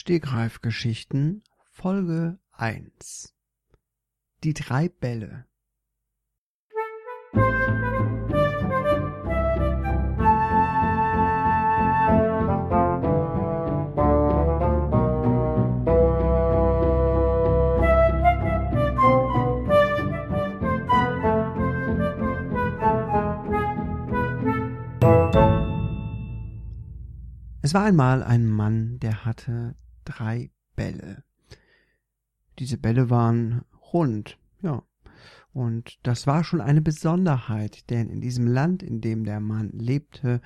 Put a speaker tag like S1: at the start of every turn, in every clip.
S1: Stegreifgeschichten Folge 1 Die drei Bälle. Es war einmal ein Mann, der hatte drei Bälle. Diese Bälle waren rund, ja. Und das war schon eine Besonderheit, denn in diesem Land, in dem der Mann lebte,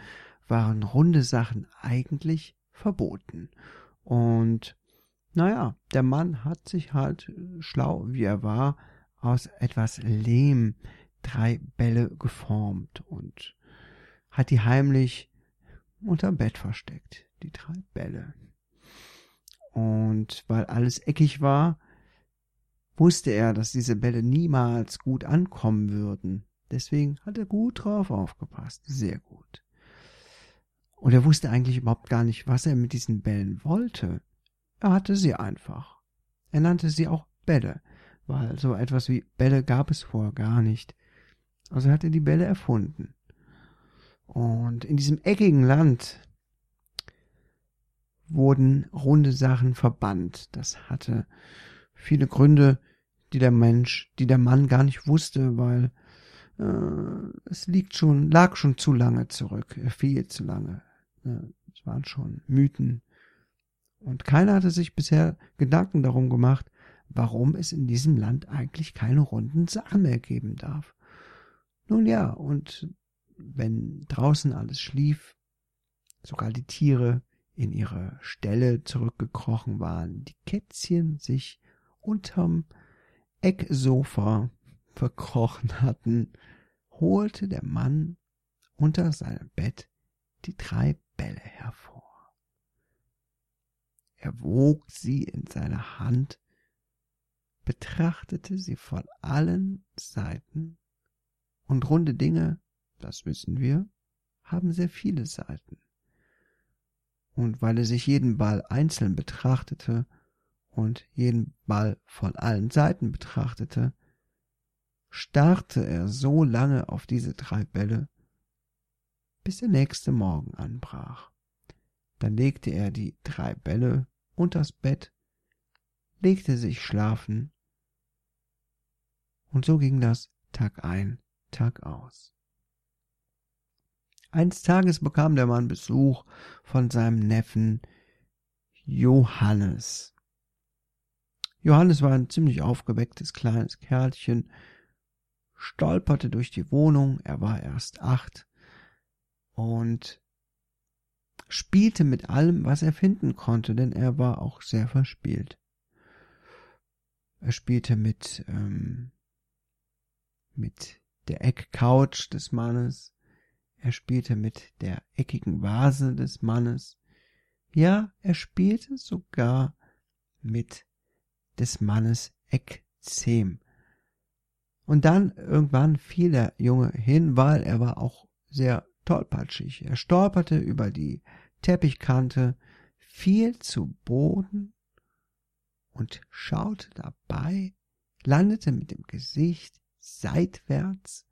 S1: waren runde Sachen eigentlich verboten. Und naja, der Mann hat sich halt, schlau wie er war, aus etwas Lehm drei Bälle geformt und hat die heimlich unterm Bett versteckt, die drei Bälle. Und weil alles eckig war, wusste er, dass diese Bälle niemals gut ankommen würden. Deswegen hat er gut drauf aufgepasst, sehr gut. Und er wusste eigentlich überhaupt gar nicht, was er mit diesen Bällen wollte. Er hatte sie einfach. Er nannte sie auch Bälle, weil so etwas wie Bälle gab es vorher gar nicht. Also hat er die Bälle erfunden. Und in diesem eckigen Land wurden runde Sachen verbannt. Das hatte viele Gründe, die der Mensch, die der Mann gar nicht wusste, weil äh, es liegt schon, lag schon zu lange zurück, viel zu lange. Es waren schon Mythen. Und keiner hatte sich bisher Gedanken darum gemacht, warum es in diesem Land eigentlich keine runden Sachen mehr geben darf. Nun ja, und wenn draußen alles schlief, sogar die Tiere in ihre Ställe zurückgekrochen waren, die Kätzchen sich unterm Ecksofa verkrochen hatten, holte der Mann unter seinem Bett die drei Bälle hervor. Er wog sie in seiner Hand, betrachtete sie von allen Seiten, und runde Dinge das wissen wir, haben sehr viele Seiten. Und weil er sich jeden Ball einzeln betrachtete und jeden Ball von allen Seiten betrachtete, starrte er so lange auf diese drei Bälle, bis der nächste Morgen anbrach. Dann legte er die drei Bälle unters Bett, legte sich schlafen, und so ging das Tag ein, Tag aus. Eines Tages bekam der Mann Besuch von seinem Neffen Johannes. Johannes war ein ziemlich aufgewecktes kleines Kerlchen, stolperte durch die Wohnung, er war erst acht, und spielte mit allem, was er finden konnte, denn er war auch sehr verspielt. Er spielte mit, ähm, mit der Eckcouch des Mannes, er spielte mit der eckigen Vase des Mannes. Ja, er spielte sogar mit des Mannes Eckzem. Und dann irgendwann fiel der Junge hin, weil er war auch sehr tollpatschig. Er stolperte über die Teppichkante, fiel zu Boden und schaute dabei, landete mit dem Gesicht seitwärts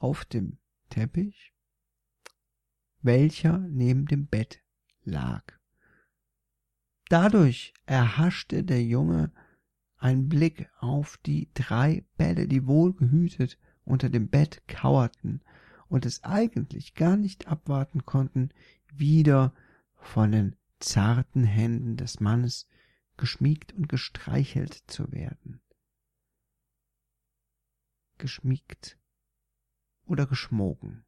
S1: auf dem Teppich, welcher neben dem Bett lag. Dadurch erhaschte der Junge einen Blick auf die drei Bälle, die wohlgehütet unter dem Bett kauerten und es eigentlich gar nicht abwarten konnten, wieder von den zarten Händen des Mannes geschmiegt und gestreichelt zu werden. Geschmiegt oder geschmogen?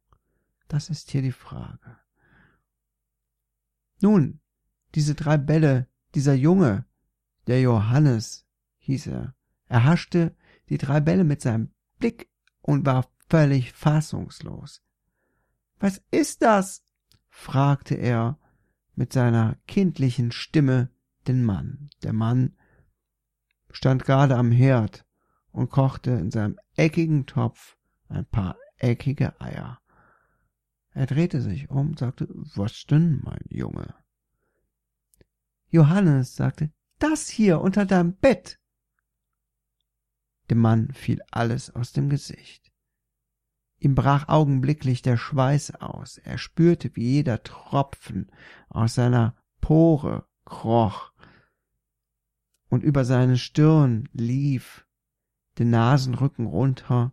S1: Das ist hier die Frage. Nun, diese drei Bälle, dieser Junge, der Johannes, hieß er, erhaschte die drei Bälle mit seinem Blick und war völlig fassungslos. Was ist das? fragte er mit seiner kindlichen Stimme den Mann. Der Mann stand gerade am Herd und kochte in seinem eckigen Topf ein paar eckige Eier. Er drehte sich um, sagte, was denn, mein Junge? Johannes sagte, das hier unter deinem Bett. Dem Mann fiel alles aus dem Gesicht. Ihm brach augenblicklich der Schweiß aus, er spürte, wie jeder Tropfen aus seiner Pore kroch und über seine Stirn lief, den Nasenrücken runter,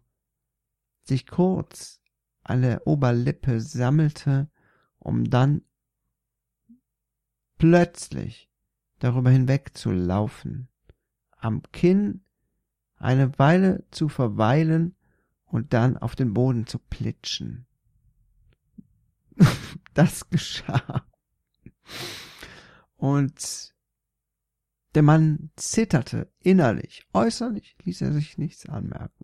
S1: sich kurz an der Oberlippe sammelte, um dann plötzlich darüber hinwegzulaufen, am Kinn eine Weile zu verweilen und dann auf den Boden zu plitschen. das geschah. Und der Mann zitterte innerlich, äußerlich ließ er sich nichts anmerken.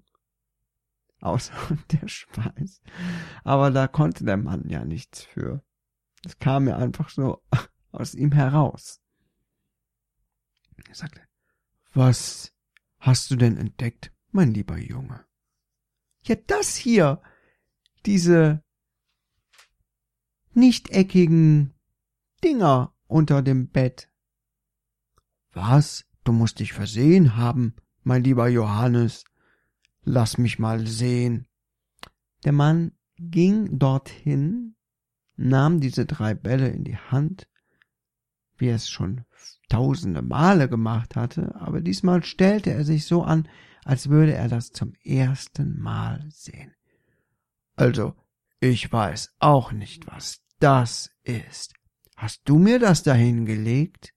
S1: Außer der Schweiß. Aber da konnte der Mann ja nichts für. Es kam ja einfach so aus ihm heraus. Er sagte, was hast du denn entdeckt, mein lieber Junge? Ja, das hier, diese nichteckigen Dinger unter dem Bett. Was? Du musst dich versehen haben, mein lieber Johannes. Lass mich mal sehen. Der Mann ging dorthin, nahm diese drei Bälle in die Hand, wie er es schon tausende Male gemacht hatte, aber diesmal stellte er sich so an, als würde er das zum ersten Mal sehen. Also, ich weiß auch nicht, was das ist. Hast du mir das dahingelegt?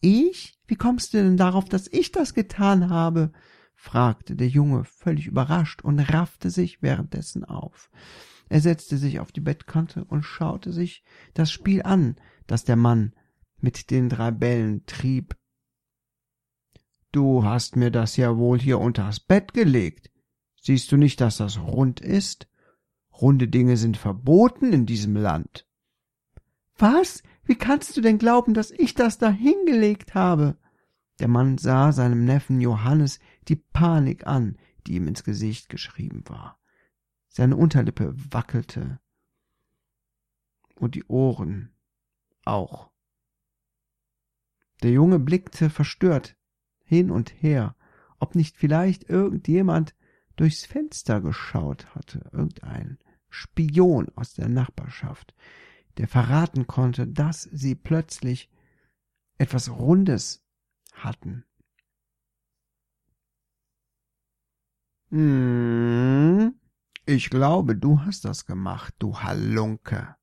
S1: Ich? Wie kommst du denn darauf, dass ich das getan habe? Fragte der Junge völlig überrascht und raffte sich währenddessen auf. Er setzte sich auf die Bettkante und schaute sich das Spiel an, das der Mann mit den drei Bällen trieb. Du hast mir das ja wohl hier unters Bett gelegt. Siehst du nicht, dass das rund ist? Runde Dinge sind verboten in diesem Land. Was? Wie kannst du denn glauben, dass ich das da hingelegt habe? Der Mann sah seinem Neffen Johannes die Panik an, die ihm ins Gesicht geschrieben war. Seine Unterlippe wackelte und die Ohren auch. Der Junge blickte verstört hin und her, ob nicht vielleicht irgendjemand durchs Fenster geschaut hatte, irgendein Spion aus der Nachbarschaft, der verraten konnte, dass sie plötzlich etwas Rundes hatten. Hm, ich glaube, du hast das gemacht, du Halunke,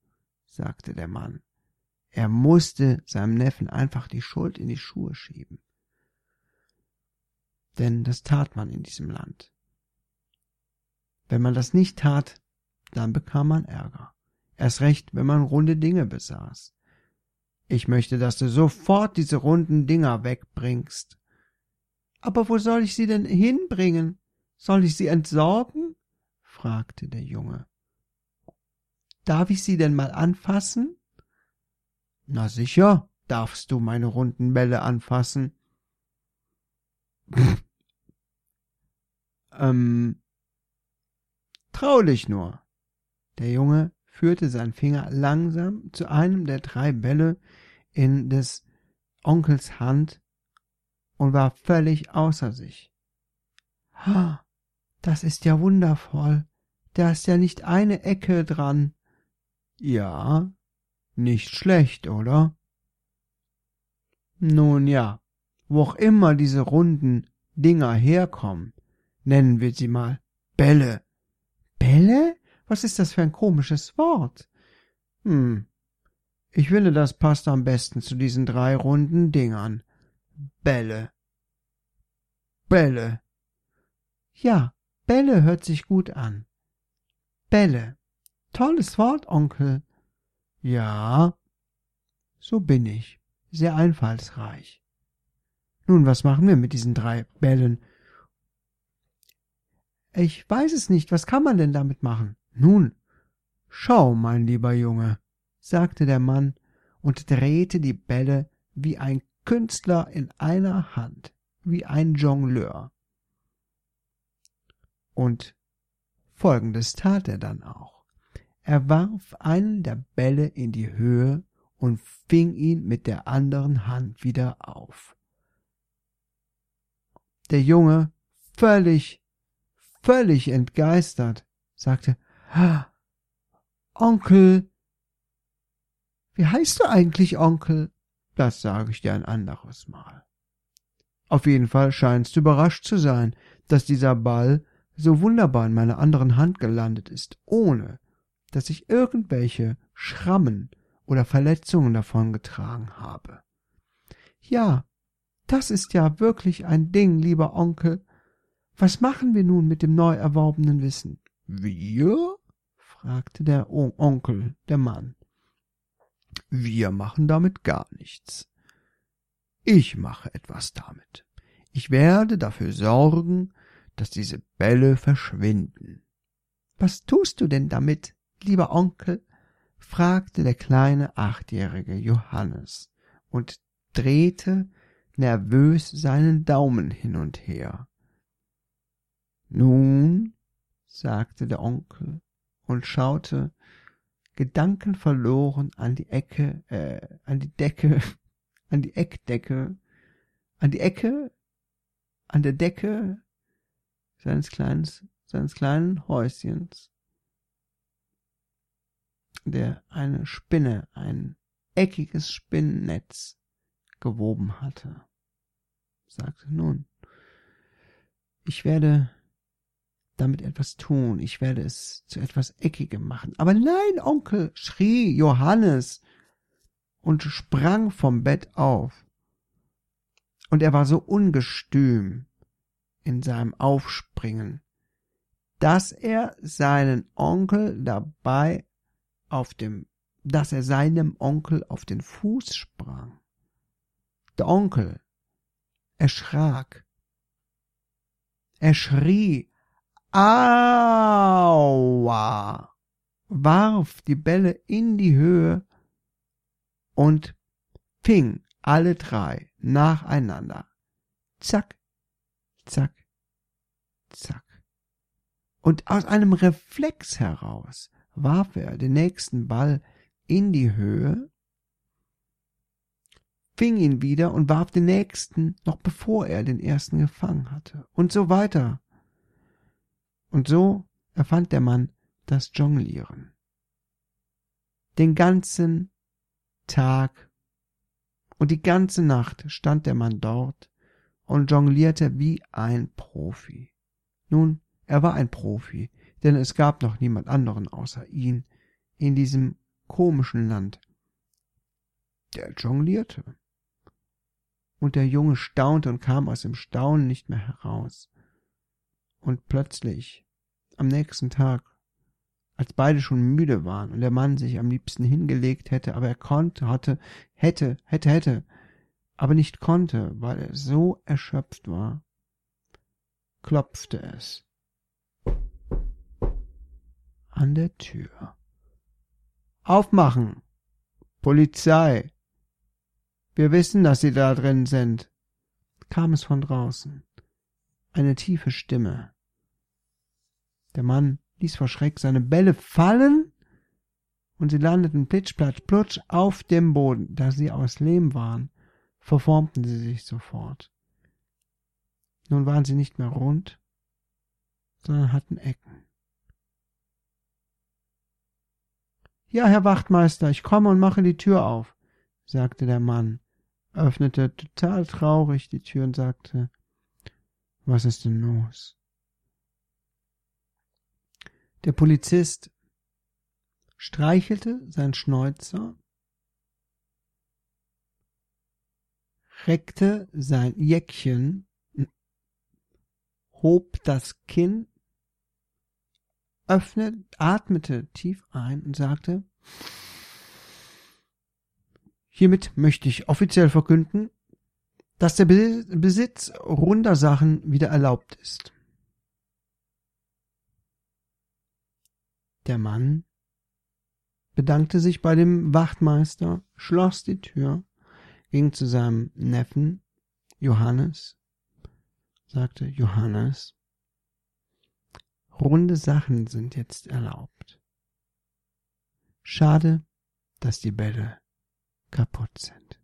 S1: sagte der Mann. Er musste seinem Neffen einfach die Schuld in die Schuhe schieben. Denn das tat man in diesem Land. Wenn man das nicht tat, dann bekam man Ärger. Erst recht, wenn man runde Dinge besaß. Ich möchte, dass du sofort diese runden Dinger wegbringst. Aber wo soll ich sie denn hinbringen? Soll ich sie entsorgen? fragte der Junge. Darf ich sie denn mal anfassen? Na sicher, darfst du meine runden Bälle anfassen. ähm, trau dich nur. Der Junge führte seinen Finger langsam zu einem der drei Bälle in des Onkels Hand und war völlig außer sich. Ha, das ist ja wundervoll. Da ist ja nicht eine Ecke dran. Ja, nicht schlecht, oder? Nun ja, wo auch immer diese runden Dinger herkommen, nennen wir sie mal Bälle. Bälle? Was ist das für ein komisches Wort? Hm. Ich finde, das passt am besten zu diesen drei runden Dingern. Bälle. Bälle. Ja, Bälle hört sich gut an. Bälle. Tolles Wort, Onkel. Ja, so bin ich. Sehr einfallsreich. Nun, was machen wir mit diesen drei Bällen? Ich weiß es nicht. Was kann man denn damit machen? Nun, schau, mein lieber Junge, sagte der Mann und drehte die Bälle wie ein Künstler in einer Hand, wie ein Jongleur. Und folgendes tat er dann auch. Er warf einen der Bälle in die Höhe und fing ihn mit der anderen Hand wieder auf. Der Junge, völlig, völlig entgeistert, sagte, Onkel, wie heißt du eigentlich, Onkel? Das sage ich dir ein anderes Mal. Auf jeden Fall scheinst du überrascht zu sein, dass dieser Ball so wunderbar in meiner anderen Hand gelandet ist, ohne dass ich irgendwelche Schrammen oder Verletzungen davongetragen habe. Ja, das ist ja wirklich ein Ding, lieber Onkel. Was machen wir nun mit dem neu erworbenen Wissen? Wir? fragte der o Onkel, der Mann. Wir machen damit gar nichts. Ich mache etwas damit. Ich werde dafür sorgen, dass diese Bälle verschwinden. Was tust du denn damit, lieber Onkel? fragte der kleine achtjährige Johannes und drehte nervös seinen Daumen hin und her. Nun, sagte der Onkel und schaute gedankenverloren an die Ecke, äh, an die Decke, an die Eckdecke, an die Ecke, an der Decke seines kleinen, seines kleinen Häuschens, der eine Spinne, ein eckiges Spinnennetz gewoben hatte, sagte nun, ich werde damit etwas tun, ich werde es zu etwas Eckigem machen. Aber nein, Onkel, schrie Johannes und sprang vom Bett auf. Und er war so ungestüm in seinem Aufspringen, dass er seinen Onkel dabei auf dem, dass er seinem Onkel auf den Fuß sprang. Der Onkel erschrak. Er schrie Aua! warf die Bälle in die Höhe und fing alle drei nacheinander. Zack, zack, zack. Und aus einem Reflex heraus warf er den nächsten Ball in die Höhe, fing ihn wieder und warf den nächsten, noch bevor er den ersten gefangen hatte. Und so weiter und so erfand der Mann das Jonglieren. Den ganzen Tag und die ganze Nacht stand der Mann dort und jonglierte wie ein Profi. Nun, er war ein Profi, denn es gab noch niemand anderen außer ihn in diesem komischen Land. Der jonglierte. Und der Junge staunte und kam aus dem Staunen nicht mehr heraus. Und plötzlich am nächsten Tag, als beide schon müde waren und der Mann sich am liebsten hingelegt hätte, aber er konnte, hatte, hätte, hätte, hätte, aber nicht konnte, weil er so erschöpft war, klopfte es an der Tür. Aufmachen! Polizei! Wir wissen, dass Sie da drin sind, kam es von draußen. Eine tiefe Stimme. Der Mann ließ vor Schreck seine Bälle fallen und sie landeten plitsch, platsch, plutsch auf dem Boden. Da sie aus Lehm waren, verformten sie sich sofort. Nun waren sie nicht mehr rund, sondern hatten Ecken. Ja, Herr Wachtmeister, ich komme und mache die Tür auf, sagte der Mann, öffnete total traurig die Tür und sagte, was ist denn los? Der Polizist streichelte sein Schnäuzer, reckte sein Jäckchen, hob das Kinn, öffnete, atmete tief ein und sagte, Hiermit möchte ich offiziell verkünden, dass der Besitz runder Sachen wieder erlaubt ist. Der Mann bedankte sich bei dem Wachtmeister, schloss die Tür, ging zu seinem Neffen Johannes, sagte Johannes, runde Sachen sind jetzt erlaubt. Schade, dass die Bälle kaputt sind.